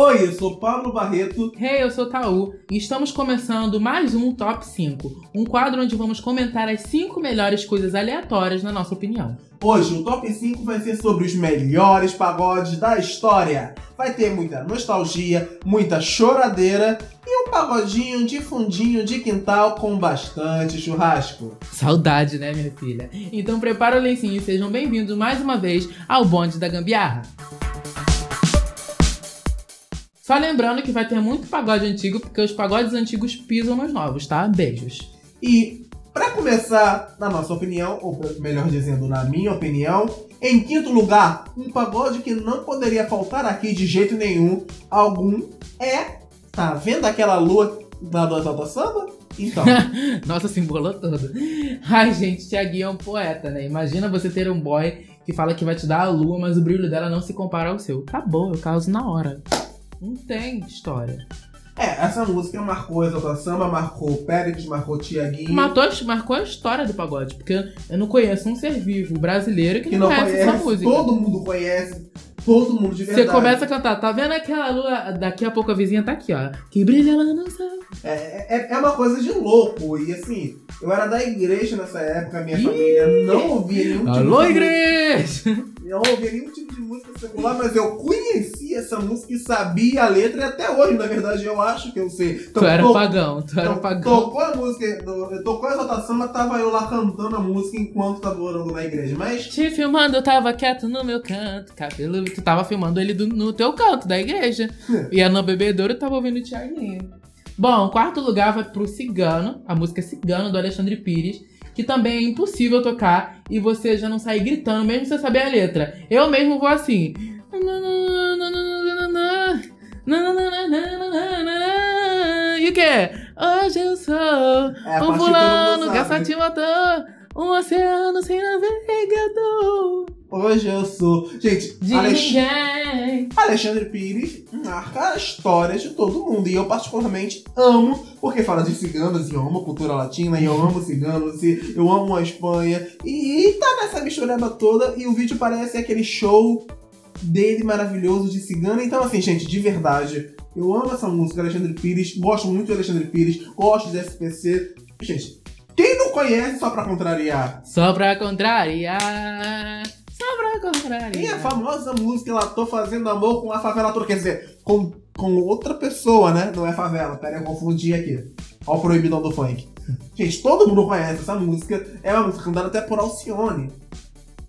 Oi, eu sou Pablo Barreto. Hey, eu sou Taú e estamos começando mais um Top 5, um quadro onde vamos comentar as 5 melhores coisas aleatórias na nossa opinião. Hoje o Top 5 vai ser sobre os melhores pagodes da história. Vai ter muita nostalgia, muita choradeira e um pagodinho de fundinho de quintal com bastante churrasco. Saudade, né, minha filha? Então prepara o lencinho e sejam bem-vindos mais uma vez ao Bonde da Gambiarra. Só lembrando que vai ter muito pagode antigo, porque os pagodes antigos pisam nos novos, tá? Beijos. E para começar, na nossa opinião, ou melhor dizendo, na minha opinião, em quinto lugar, um pagode que não poderia faltar aqui de jeito nenhum, algum, é. Tá vendo aquela lua da Dota Samba? Então. Nossa, se embolou todo. Ai, gente, Tiaguinho é um poeta, né? Imagina você ter um boy que fala que vai te dar a lua, mas o brilho dela não se compara ao seu. Acabou, eu causo na hora. Não tem história. É, essa música marcou a Exalta Samba, marcou o Pérez, marcou o Tiaguinho. Matou, marcou a história do pagode, porque eu não conheço um ser vivo brasileiro que, que não, não conhece, conhece essa música. Todo mundo conhece, todo mundo de verdade. Você começa a cantar, tá vendo aquela lua? Daqui a pouco a vizinha tá aqui, ó. Que brilha lá no céu. É, é, é uma coisa de louco. E assim, eu era da igreja nessa época, minha Ih, família não ouvia nenhum tipo Alô, de igreja! Eu não ouvia nenhum tipo de música secular, mas eu conhecia essa música e sabia a letra, e até hoje, na verdade, eu acho que eu sei. Então, tu era to... pagão, tu era então, pagão. Tocou a música, tocou a exaltação, mas tava eu lá cantando a música enquanto tava orando na igreja, mas... Te filmando, eu tava quieto no meu canto, cabelo, tu tava filmando ele do, no teu canto da igreja. e a bebedouro eu tava ouvindo o Thiaguinho. Bom, quarto lugar vai pro Cigano, a música Cigano do Alexandre Pires, que também é impossível tocar e você já não sair gritando, mesmo sem saber a letra. Eu mesmo vou assim. E o que? Hoje eu sou é, um fulano matou, um oceano sem navegador. Hoje eu sou. Gente, de Alex... Alexandre Pires marca a história de todo mundo. E eu, particularmente, amo, porque fala de ciganos, e eu amo a cultura latina, e eu amo ciganos, e eu amo a Espanha. E, tá nessa mistureba toda, e o vídeo parece aquele show dele maravilhoso de cigano. Então, assim, gente, de verdade, eu amo essa música, Alexandre Pires, gosto muito de Alexandre Pires, gosto de SPC. Gente, quem não conhece só pra contrariar? Só pra contrariar. Pra contrariar. E a famosa música Ela Tô Fazendo Amor com a Favela Toda. Quer dizer, com, com outra pessoa, né? Não é favela. Pera, eu confundi aqui. Olha o proibidão do funk. Gente, todo mundo conhece essa música. É uma música cantada até por Alcione.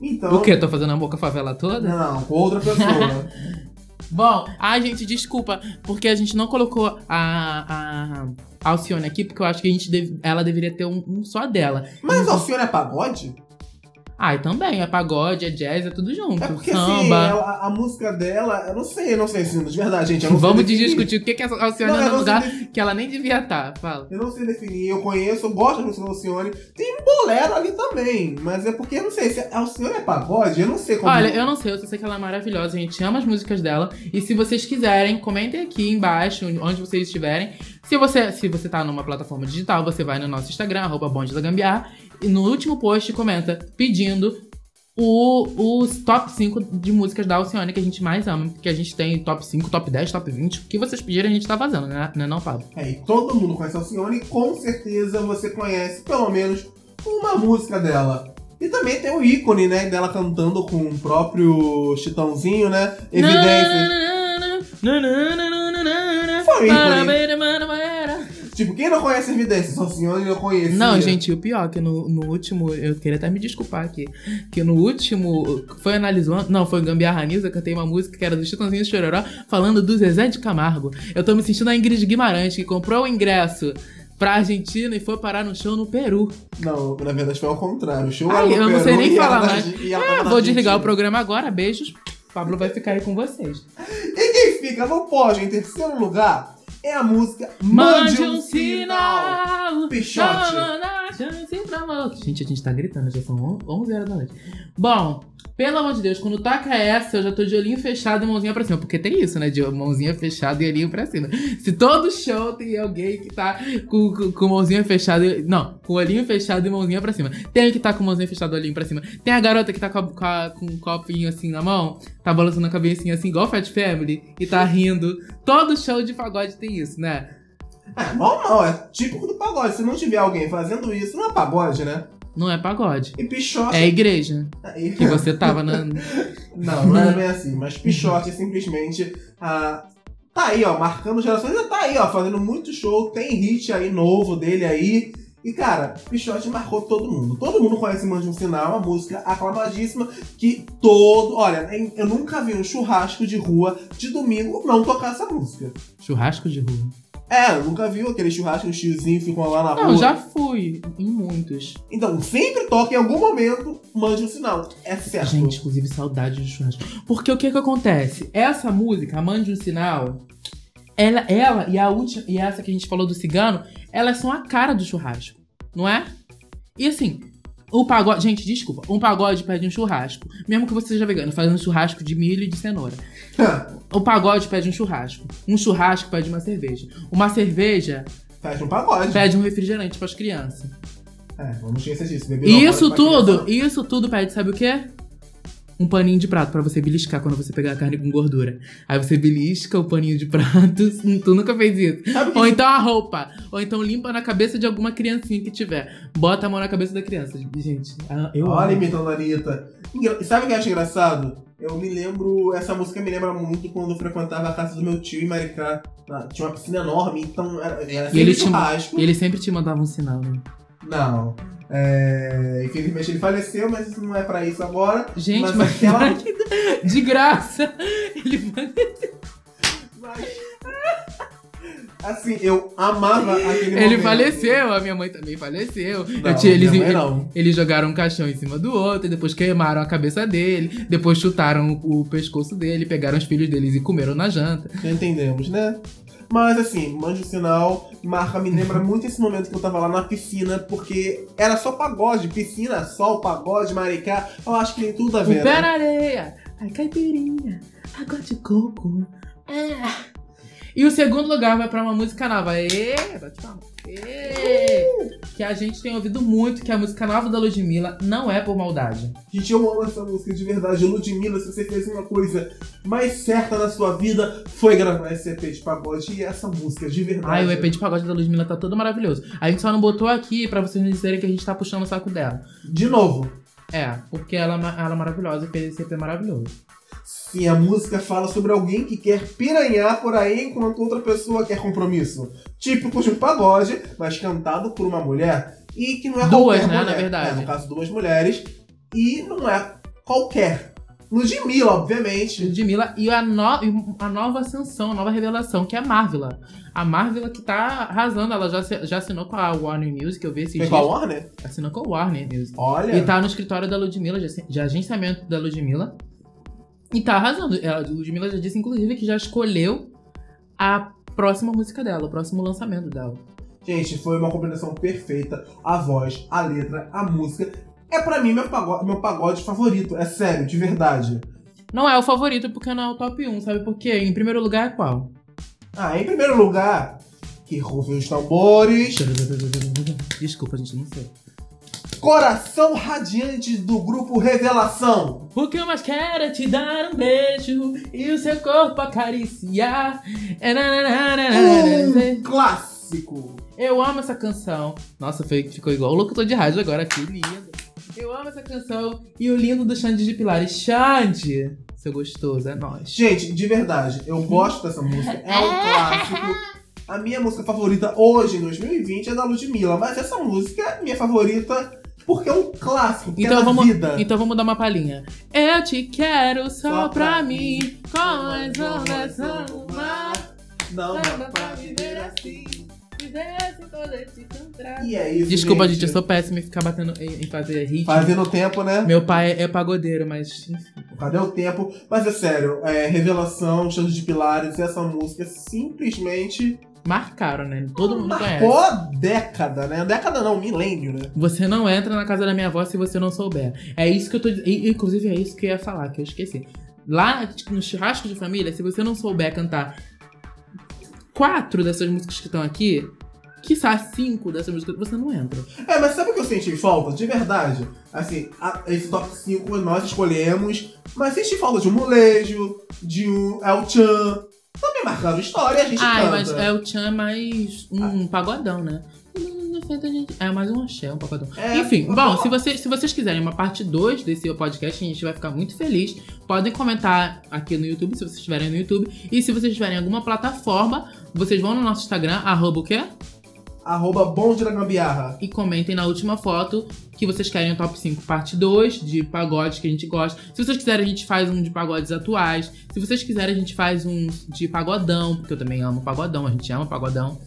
Então... O quê? Tô fazendo amor com a favela toda? Não, com outra pessoa. Bom, a gente, desculpa, porque a gente não colocou a, a Alcione aqui, porque eu acho que a gente deve, ela deveria ter um, um só dela. Mas então, Alcione é pagode? Ah, e também, é pagode, é jazz, é tudo junto. É porque assim, samba. assim, ela, a música dela, eu não sei, eu não sei se de verdade, gente. Vamos discutir o que, que a Alcione é no lugar que ela nem devia estar. Fala. Eu não sei definir, eu conheço, eu gosto da música da Alcione. Tem um bolero ali também, mas é porque eu não sei se a Alcione é pagode, eu não sei como. Olha, eu não sei, eu só sei que ela é maravilhosa, a gente ama as músicas dela. E se vocês quiserem, comentem aqui embaixo, onde vocês estiverem. Se você, se você tá numa plataforma digital, você vai no nosso Instagram, arroba Bonde da Gambiar, e no último post comenta pedindo o, os top 5 de músicas da Alcione que a gente mais ama. Porque a gente tem top 5, top 10, top 20. O que vocês pedirem a gente tá fazendo, né? Não é não, Pablo? É, e todo mundo conhece a Alcione e com certeza você conhece pelo menos uma música dela. E também tem o ícone, né, dela cantando com o próprio Chitãozinho, né? Evidências. Foi ícone. Tipo, quem não conhece Evidências? Só senhora não conhece. Não, gente, o pior é que no, no último, eu queria até me desculpar aqui, que no último, foi analisando, não, foi Gambiarra News, eu cantei uma música que era do Chitãozinho Chororó, falando do Zezé de Camargo. Eu tô me sentindo a Ingrid Guimarães, que comprou o ingresso pra Argentina e foi parar no show no Peru. Não, na verdade foi ao contrário. O show Ai, era no eu não sei nem falar mais. É, vou desligar o programa agora, beijos. Pablo vai ficar aí com vocês. E quem fica no pódio em terceiro lugar é a música Mande, um, sinal. Pichote. Gente, a gente tá gritando, já são on- 11 horas da noite. Bom, pelo amor de Deus, quando toca essa, eu já tô de olhinho fechado e mãozinha pra cima. Porque tem isso, né? De mãozinha fechada e olhinho pra cima. Se todo show tem alguém que tá com, com, com mãozinha fechada. e- Não, com olhinho fechado e mãozinha pra cima. Tem que tá com mãozinha fechada e olhinho pra cima. Tem a garota que tá com, a- com, a- com um copinho assim na mão, tá balançando a cabecinha assim, igual Fat Family, e tá rindo. Todo show de pagode tem isso, né? É normal, é típico do pagode. Se não tiver alguém fazendo isso, não é pagode, né? Não é pagode. E pichote. É a igreja Aí- que você tava na. Não, não é bem assim. Mas pichote é simplesmente. ah, tá aí, ó, marcando gerações. Já tá aí, ó, fazendo muito show. Tem hit aí novo dele aí. E, cara, Pichote marcou todo mundo. Todo mundo conhece Mande um Sinal, uma música aclamadíssima que todo. Olha, eu nunca vi um churrasco de rua de domingo não tocar essa música. Churrasco de rua. É, eu nunca viu aquele churrasco, os tiozinhos ficam lá na Não, rua. já fui em muitos. Então, sempre toca em algum momento, mande um sinal. É certo. Gente, inclusive, saudade de churrasco. Porque o que que acontece? Essa música, Mande um Sinal, ela, ela e a última, e essa que a gente falou do cigano, elas são a cara do churrasco, não é? E assim, o pagode. Gente, desculpa, um pagode pede um churrasco. Mesmo que você seja vegano, fazendo churrasco de milho e de cenoura. O pagode pede um churrasco. Um churrasco pede uma cerveja. Uma cerveja Fecha um pagode. pede um refrigerante pras crianças. É, vamos esquecer disso. E não isso tudo, isso tudo pede, sabe o quê? Um paninho de prato pra você beliscar quando você pegar a carne com gordura. Aí você belisca o paninho de prato. Tu nunca fez isso. Ou então a roupa. Ou então limpa na cabeça de alguma criancinha que tiver. Bota a mão na cabeça da criança. Gente, eu Olha, imitando a Anitta. Sabe o que eu acho engraçado? Eu me lembro, essa música me lembra muito quando eu frequentava a casa do meu tio em Maricá. Ah, Tinha uma piscina enorme, então era, era sempre ele churrasco. E ele sempre te mandava um sinal, né? Não. É, infelizmente ele faleceu, mas isso não é pra isso agora. Gente, Mas mas, aquela- de graça. Ele Mas- Assim, eu amava aquele Ele momento. faleceu, a minha mãe também faleceu. Não, eles, eles- não. eles jogaram um caixão em cima do outro, e depois queimaram a cabeça dele, depois chutaram o, o pescoço dele, pegaram os filhos deles e comeram na janta. Entendemos, né? Mas assim, Mande o Sinal, marca, me lembra muito esse momento que eu tava lá na piscina, porque era só pagode, piscina, sol, pagode, maricá. Eu acho que tem tudo a ver. né? areia, a caipirinha, água de coco. É. E o segundo lugar vai pra uma música nova. Ê, bate palma. Que a gente tem ouvido muito, que a música nova da Ludmilla não é por maldade. Gente, eu amo essa música de verdade. Ludmilla, se você fez uma coisa mais certa na sua vida, foi gravar esse EP de pagode e essa música de verdade. Ai, o EP de pagode da Ludmilla tá todo maravilhoso. A gente só não botou aqui pra vocês não dizerem que a gente tá puxando o saco dela. De novo, É, porque ela, ela é maravilhosa e fez esse EP maravilhoso. Sim, a música fala sobre alguém que quer piranhar por aí enquanto outra pessoa quer compromisso. Típico de um pagode, mas cantado por uma mulher. E que não é Duas, né, mulher. na verdade. É, no caso, duas mulheres. E não é qualquer. Ludmilla, obviamente. Ludmilla e a, no, e a nova ascensão, a nova revelação, que é a Marvela. A Marvela que tá arrasando, ela já, já assinou com a Warner Music, eu vi Foi dias. com a Warner? Assinou com a Warner Music. Olha. E tá no escritório da Ludmilla, de, de agenciamento da Ludmilla. E tá arrasando. Ela, a Ludmilla já disse, inclusive, que já escolheu a próxima música dela, o próximo lançamento dela. Gente, foi uma combinação perfeita. A voz, a letra, a música. É pra mim meu pagode, meu pagode favorito. É sério, de verdade. Não é o favorito porque não é o top 1, sabe por quê? Em primeiro lugar é qual? Ah, em primeiro lugar, que rufem os tambores. Desculpa, gente, não sei. Coração radiante do grupo Revelação. O que eu mais quero é te dar um beijo e o seu corpo acariciar. Um clássico. Eu amo essa canção. Nossa, ficou igual o locutor de rádio agora aqui, lindo. Eu amo essa canção e o lindo do Xande de Pilares. Xande, seu gostoso, é nóis. Gente, de verdade, eu gosto dessa música. É um clássico. A minha música favorita hoje, em 2020, é da Ludmilla. Mas essa música é minha favorita porque é um clássico. É Então da vamos, vida. então vamos dar uma palhinha. Eu te quero só, Só pra, pra mim, mim, com as ondas do mar. Não dá pra viver assim. Encontrar. E é isso, Desculpa, gente, eu sou péssima em ficar batendo em, em fazer ritmo. Fazendo tempo, né? Meu pai é pagodeiro, mas. Cadê o tempo? Mas é sério, é, Revelação, Chão de Pilares, essa música simplesmente marcaram, né? Todo mundo conhece. Marcou década, né? Década não, milênio, né? Você não entra na casa da minha avó se você não souber. É isso que eu tô dizendo. Inclusive, é isso que eu ia falar, que eu esqueci. Lá tipo, no churrasco de família, se você não souber cantar quatro dessas músicas que estão aqui, quiçá cinco dessas músicas, você não entra. É, mas sabe o que eu senti falta? De verdade. Assim, a- esse top 5 nós escolhemos, mas senti falta de um molejo, de um El Chan. Também marcaram história, a gente Ai, canta. mas é o Chan é mais um pagodão, né? É mais um axé, um pagodão. É, Enfim, bom, se, vocês se vocês quiserem uma parte 2 desse podcast, a gente vai ficar muito feliz. Podem comentar aqui no YouTube, se vocês estiverem no YouTube. E se vocês estiverem em alguma plataforma, vocês vão no nosso Instagram, arroba o quê? Arroba Bonde da Gambiarra. E comentem na última foto que vocês querem o top 5 parte 2 de pagodes que a gente gosta. Se vocês quiserem, a gente faz um de pagodes atuais. Se vocês quiserem, a gente faz um de pagodão, porque eu também amo pagodão, a gente ama pagodão.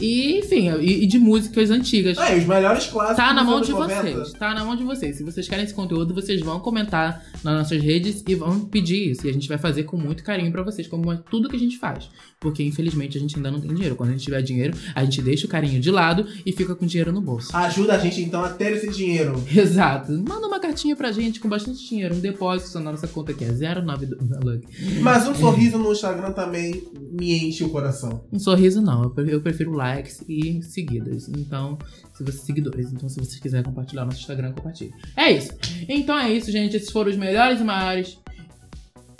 E, enfim, e, e de músicas antigas. É, os melhores clássicos Tá na mão de 90. vocês. Tá na mão de vocês. Se vocês querem esse conteúdo, vocês vão comentar nas nossas redes e vão pedir isso. E a gente vai fazer com muito carinho pra vocês, como é tudo que a gente faz. Porque, infelizmente, a gente ainda não tem dinheiro. Quando a gente tiver dinheiro, a gente deixa o carinho de lado e fica com dinheiro no bolso. Ajuda a gente então a ter esse dinheiro. Exato. Manda uma cartinha pra gente com bastante dinheiro. Um depósito na nossa conta que é 092. Mas um sorriso no Instagram também me enche o coração. Um sorriso não. Eu prefiro likes e seguidas. Então, se vocês seguidores. Então, se vocês quiserem compartilhar nosso Instagram, compartilhe. É isso. Então é isso, gente. Esses foram os melhores e maiores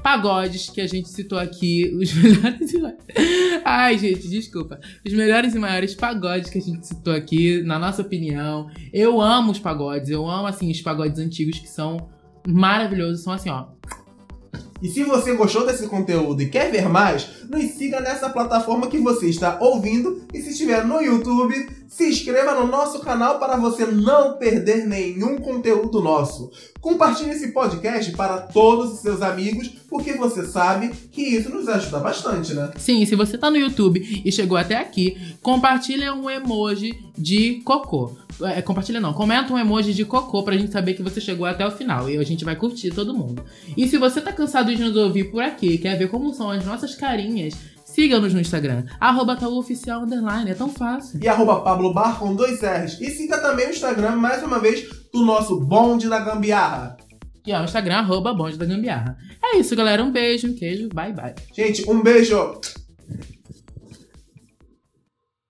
pagodes que a gente citou aqui. Os melhores e maiores. Ai, gente, desculpa. Os melhores e maiores pagodes que a gente citou aqui, na nossa opinião. Eu amo os pagodes. Eu amo, assim, os pagodes antigos que são maravilhosos. São assim, ó. E se você gostou desse conteúdo e quer ver mais, nos siga nessa plataforma que você está ouvindo. E se estiver no YouTube, se inscreva no nosso canal para você não perder nenhum conteúdo nosso. Compartilhe esse podcast para todos os seus amigos, porque você sabe que isso nos ajuda bastante, né? Sim, se você tá no YouTube e chegou até aqui, compartilha um emoji de cocô. É, compartilha não, comenta um emoji de cocô pra gente saber que você chegou até o final e a gente vai curtir todo mundo. E se você tá cansado de nos ouvir por aqui, quer ver como são as nossas carinhas, siga-nos no Instagram, arroba taúoficial underline, é tão fácil. E arroba Pablo Bar com dois R's. E siga também o Instagram, mais uma vez, do nosso Bonde da Gambiarra. Que é o Instagram, arroba bonde da gambiarra. É isso, galera, um beijo, um queijo, bye bye. Gente, um beijo!